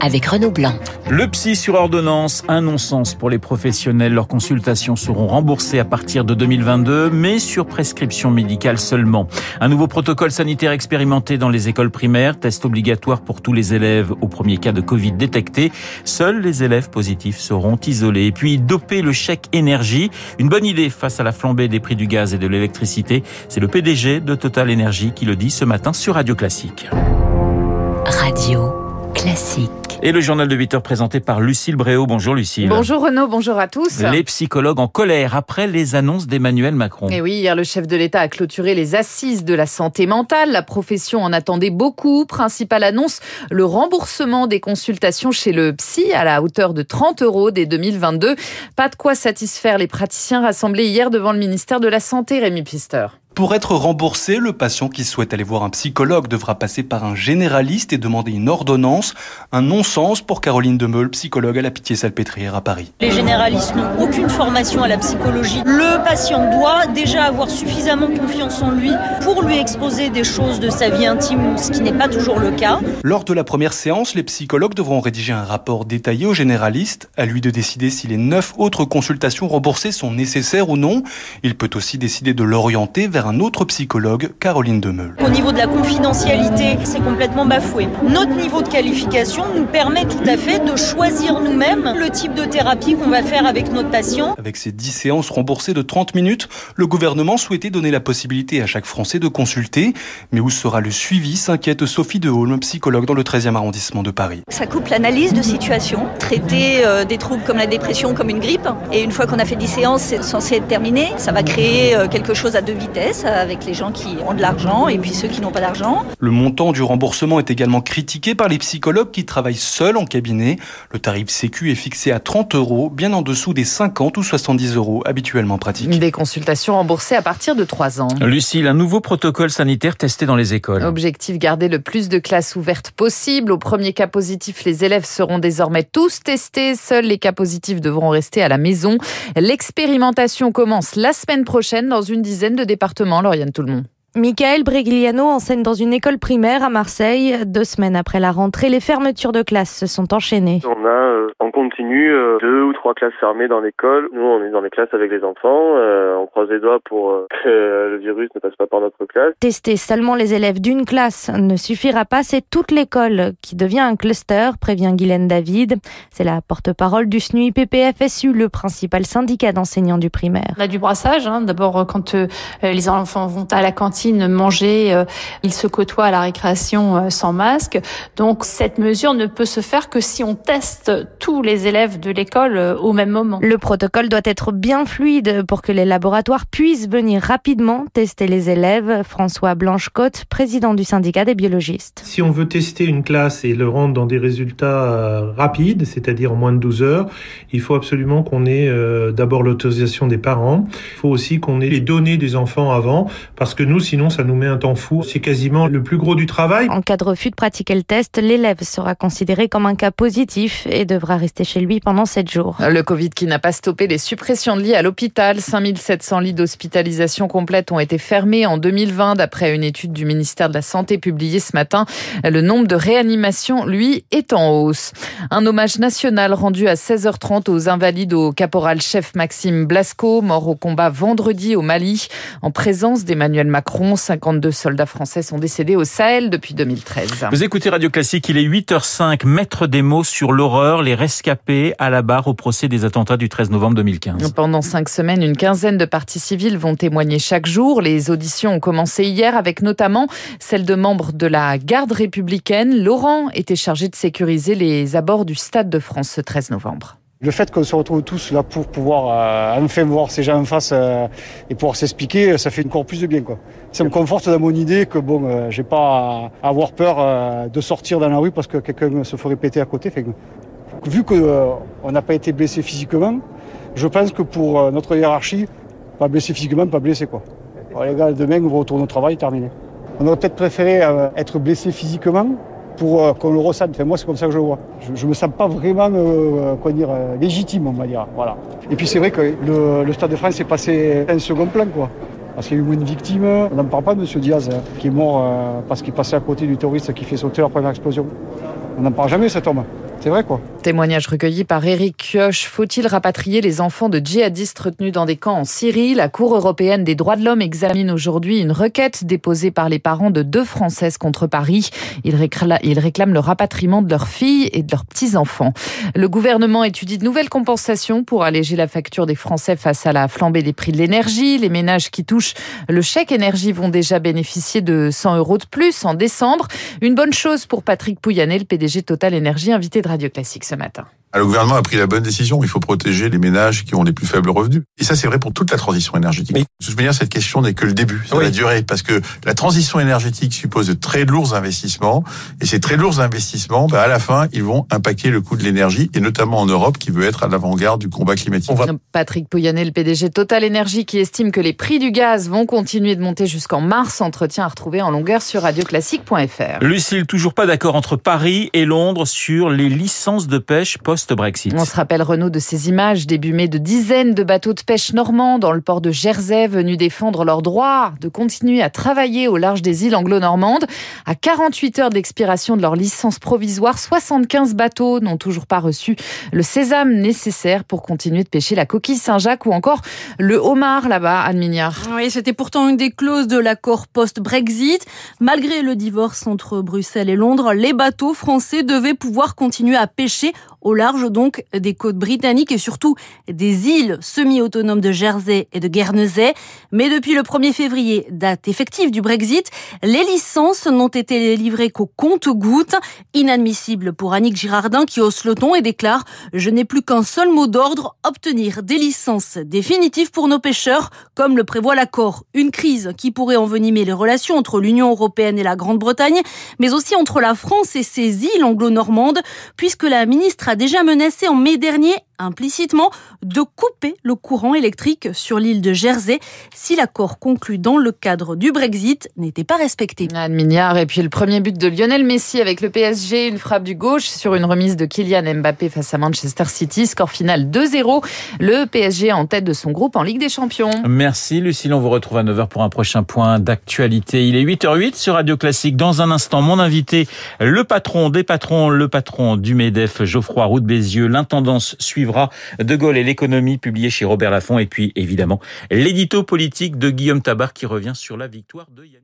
avec Renaud Blanc. Le psy sur ordonnance, un non-sens pour les professionnels. Leurs consultations seront remboursées à partir de 2022, mais sur prescription médicale seulement. Un nouveau protocole sanitaire expérimenté dans les écoles primaires, test obligatoire pour tous les élèves au premier cas de Covid détecté. Seuls les élèves positifs seront isolés. Et puis doper le chèque énergie, une bonne idée face à la flambée des prix du gaz et de l'électricité. C'est le PDG de Total Energy qui le dit ce matin sur Radio Classique. Radio Classique. Et le journal de 8 heures présenté par Lucille Bréau. Bonjour Lucille. Bonjour Renaud, bonjour à tous. Les psychologues en colère après les annonces d'Emmanuel Macron. Et oui, hier le chef de l'État a clôturé les assises de la santé mentale. La profession en attendait beaucoup. Principale annonce, le remboursement des consultations chez le psy à la hauteur de 30 euros dès 2022. Pas de quoi satisfaire les praticiens rassemblés hier devant le ministère de la Santé, Rémi Pister. Pour être remboursé, le patient qui souhaite aller voir un psychologue devra passer par un généraliste et demander une ordonnance. Un non-sens pour Caroline Demeul, psychologue à la Pitié-Salpêtrière à Paris. Les généralistes n'ont aucune formation à la psychologie. Le patient doit déjà avoir suffisamment confiance en lui pour lui exposer des choses de sa vie intime, ce qui n'est pas toujours le cas. Lors de la première séance, les psychologues devront rédiger un rapport détaillé au généraliste, à lui de décider si les neuf autres consultations remboursées sont nécessaires ou non. Il peut aussi décider de l'orienter vers un autre psychologue, Caroline Demeul. Au niveau de la confidentialité, c'est complètement bafoué. Notre niveau de qualification nous permet tout à fait de choisir nous-mêmes le type de thérapie qu'on va faire avec notre patient. Avec ces 10 séances remboursées de 30 minutes, le gouvernement souhaitait donner la possibilité à chaque Français de consulter. Mais où sera le suivi s'inquiète Sophie Deholm, psychologue dans le 13e arrondissement de Paris. Ça coupe l'analyse de situation, traiter euh, des troubles comme la dépression comme une grippe. Et une fois qu'on a fait 10 séances, c'est censé être terminé. Ça va créer euh, quelque chose à deux vitesses avec les gens qui ont de l'argent et puis ceux qui n'ont pas d'argent. Le montant du remboursement est également critiqué par les psychologues qui travaillent seuls en cabinet. Le tarif Sécu est fixé à 30 euros, bien en dessous des 50 ou 70 euros habituellement pratiques. Des consultations remboursées à partir de 3 ans. Lucille, un nouveau protocole sanitaire testé dans les écoles. Objectif garder le plus de classes ouvertes possible. Au premier cas positif, les élèves seront désormais tous testés. Seuls les cas positifs devront rester à la maison. L'expérimentation commence la semaine prochaine dans une dizaine de départements. Lauriane Tout le monde. Michael Bregliano enseigne dans une école primaire à Marseille. Deux semaines après la rentrée, les fermetures de classes se sont enchaînées. On a euh, en continu euh, deux ou trois classes fermées dans l'école. Nous, on est dans les classes avec les enfants. Euh, on croise les doigts pour euh, que le virus ne passe pas par notre classe. Tester seulement les élèves d'une classe ne suffira pas. C'est toute l'école qui devient un cluster, prévient Guylaine David. C'est la porte-parole du SNUI PPFSU, le principal syndicat d'enseignants du primaire. On a du brassage. Hein. D'abord, quand les enfants vont à la cantine, manger, euh, ils se côtoient à la récréation euh, sans masque. Donc cette mesure ne peut se faire que si on teste tous les élèves de l'école euh, au même moment. Le protocole doit être bien fluide pour que les laboratoires puissent venir rapidement tester les élèves. François Blanchecotte, président du syndicat des biologistes. Si on veut tester une classe et le rendre dans des résultats rapides, c'est-à-dire en moins de 12 heures, il faut absolument qu'on ait d'abord l'autorisation des parents. Il faut aussi qu'on ait les données des enfants avant, parce que nous, sinon, ça nous met un temps fou. C'est quasiment le plus gros du travail. En cas de refus de pratiquer le test, l'élève sera considéré comme un cas positif et devra rester chez lui pendant 7 jours. Le Covid qui n'a pas stoppé les suppressions de lits à l'hôpital. 5700 lits d'hospitalisation complète ont été fermés en 2020 d'après une étude du ministère de la Santé publiée ce matin. Le nombre de réanimations, lui, est en hausse. Un hommage national rendu à 16h30 aux invalides au caporal-chef Maxime Blasco, mort au combat vendredi au Mali, en présence d'Emmanuel Macron. 52 soldats français sont décédés au Sahel depuis 2013. Vous écoutez Radio Classique, il est 8h05, maître des mots sur l'horreur, les rescapés à la barre au procès des attentats du 13 novembre 2015. Pendant cinq semaines, une quinzaine de parties civiles vont témoigner chaque jour. Les auditions ont commencé hier avec notamment celle de membres de la garde républicaine. Laurent était chargé de sécuriser les abords du Stade de France ce 13 novembre. Le fait qu'on se retrouve tous là pour pouvoir euh, enfin voir ces gens en face euh, et pouvoir s'expliquer, ça fait encore plus de bien. Quoi. Ça me conforte dans mon idée que bon, euh, j'ai pas à avoir peur euh, de sortir dans la rue parce que quelqu'un se ferait péter à côté. Fait, vu qu'on euh, n'a pas été blessé physiquement, je pense que pour notre hiérarchie, pas blessé physiquement, pas blessé. Quoi. Alors, les gars, demain, on va retourner au travail, terminé. On aurait peut-être préféré être blessé physiquement pour euh, qu'on le ressente. Moi, c'est comme ça que je le vois. Je, ne me sens pas vraiment, euh, quoi dire, légitime, on va dire. Voilà. Et puis c'est vrai que le, Stade de France est passé un second plan, quoi. Parce qu'il y a eu moins de victimes. On n'en parle pas de M. Diaz, hein, qui est mort parce qu'il passait à côté du terroriste qui fait sauter la première explosion. On n'en parle jamais, cet homme. C'est vrai quoi. Témoignage recueilli par Eric Kioch. Faut-il rapatrier les enfants de djihadistes retenus dans des camps en Syrie? La Cour européenne des droits de l'homme examine aujourd'hui une requête déposée par les parents de deux Françaises contre Paris. Ils, réclament le rapatriement de leurs filles et de leurs petits-enfants. Le gouvernement étudie de nouvelles compensations pour alléger la facture des Français face à la flambée des prix de l'énergie. Les ménages qui touchent le chèque énergie vont déjà bénéficier de 100 euros de plus en décembre. Une bonne chose pour Patrick Pouyanné, le PDG Total Énergie, invité de Radio Classique ce matin. Ah, le gouvernement a pris la bonne décision. Il faut protéger les ménages qui ont les plus faibles revenus. Et ça, c'est vrai pour toute la transition énergétique. De toute manière, cette question n'est que le début. Ça va durer parce que la transition énergétique suppose de très lourds investissements. Et ces très lourds investissements, bah, à la fin, ils vont impacter le coût de l'énergie et notamment en Europe qui veut être à l'avant-garde du combat climatique. Patrick Pouyanné, le PDG Total Énergie, qui estime que les prix du gaz vont continuer de monter jusqu'en mars. Entretien à retrouver en longueur sur radioclassique.fr. Lucille, toujours pas d'accord entre Paris et Londres sur les licences de pêche post-Brexit. On se rappelle Renault de ces images début mai de dizaines de bateaux de pêche normands dans le port de Jersey venus défendre leur droit de continuer à travailler au large des îles anglo-normandes. À 48 heures d'expiration de leur licence provisoire, 75 bateaux n'ont toujours pas reçu le sésame nécessaire pour continuer de pêcher la coquille Saint-Jacques ou encore le homard là-bas, Anne Mignard. Oui, c'était pourtant une des clauses de l'accord post-Brexit. Malgré le divorce entre Bruxelles et Londres, les bateaux français devaient pouvoir continuer à pêcher au large donc des côtes britanniques et surtout des îles semi-autonomes de Jersey et de Guernesey. Mais depuis le 1er février, date effective du Brexit, les licences n'ont été livrées qu'au compte-gouttes. Inadmissible pour Annick Girardin qui hausse le ton et déclare « Je n'ai plus qu'un seul mot d'ordre, obtenir des licences définitives pour nos pêcheurs, comme le prévoit l'accord. Une crise qui pourrait envenimer les relations entre l'Union européenne et la Grande-Bretagne, mais aussi entre la France et ses îles anglo-normandes, puisque la ministre déjà menacé en mai dernier implicitement de couper le courant électrique sur l'île de Jersey si l'accord conclu dans le cadre du Brexit n'était pas respecté. Anne Mignard et puis le premier but de Lionel Messi avec le PSG, une frappe du gauche sur une remise de Kylian Mbappé face à Manchester City, score final 2-0. Le PSG en tête de son groupe en Ligue des Champions. Merci Lucille, on vous retrouve à 9h pour un prochain point d'actualité. Il est 8h08 sur Radio Classique. Dans un instant, mon invité, le patron des patrons, le patron du MEDEF, Geoffroy Roux de Bézieux. L'intendance suivante de Gaulle et l'économie, publié chez Robert Laffont. Et puis, évidemment, l'édito politique de Guillaume Tabar qui revient sur la victoire de Yannick.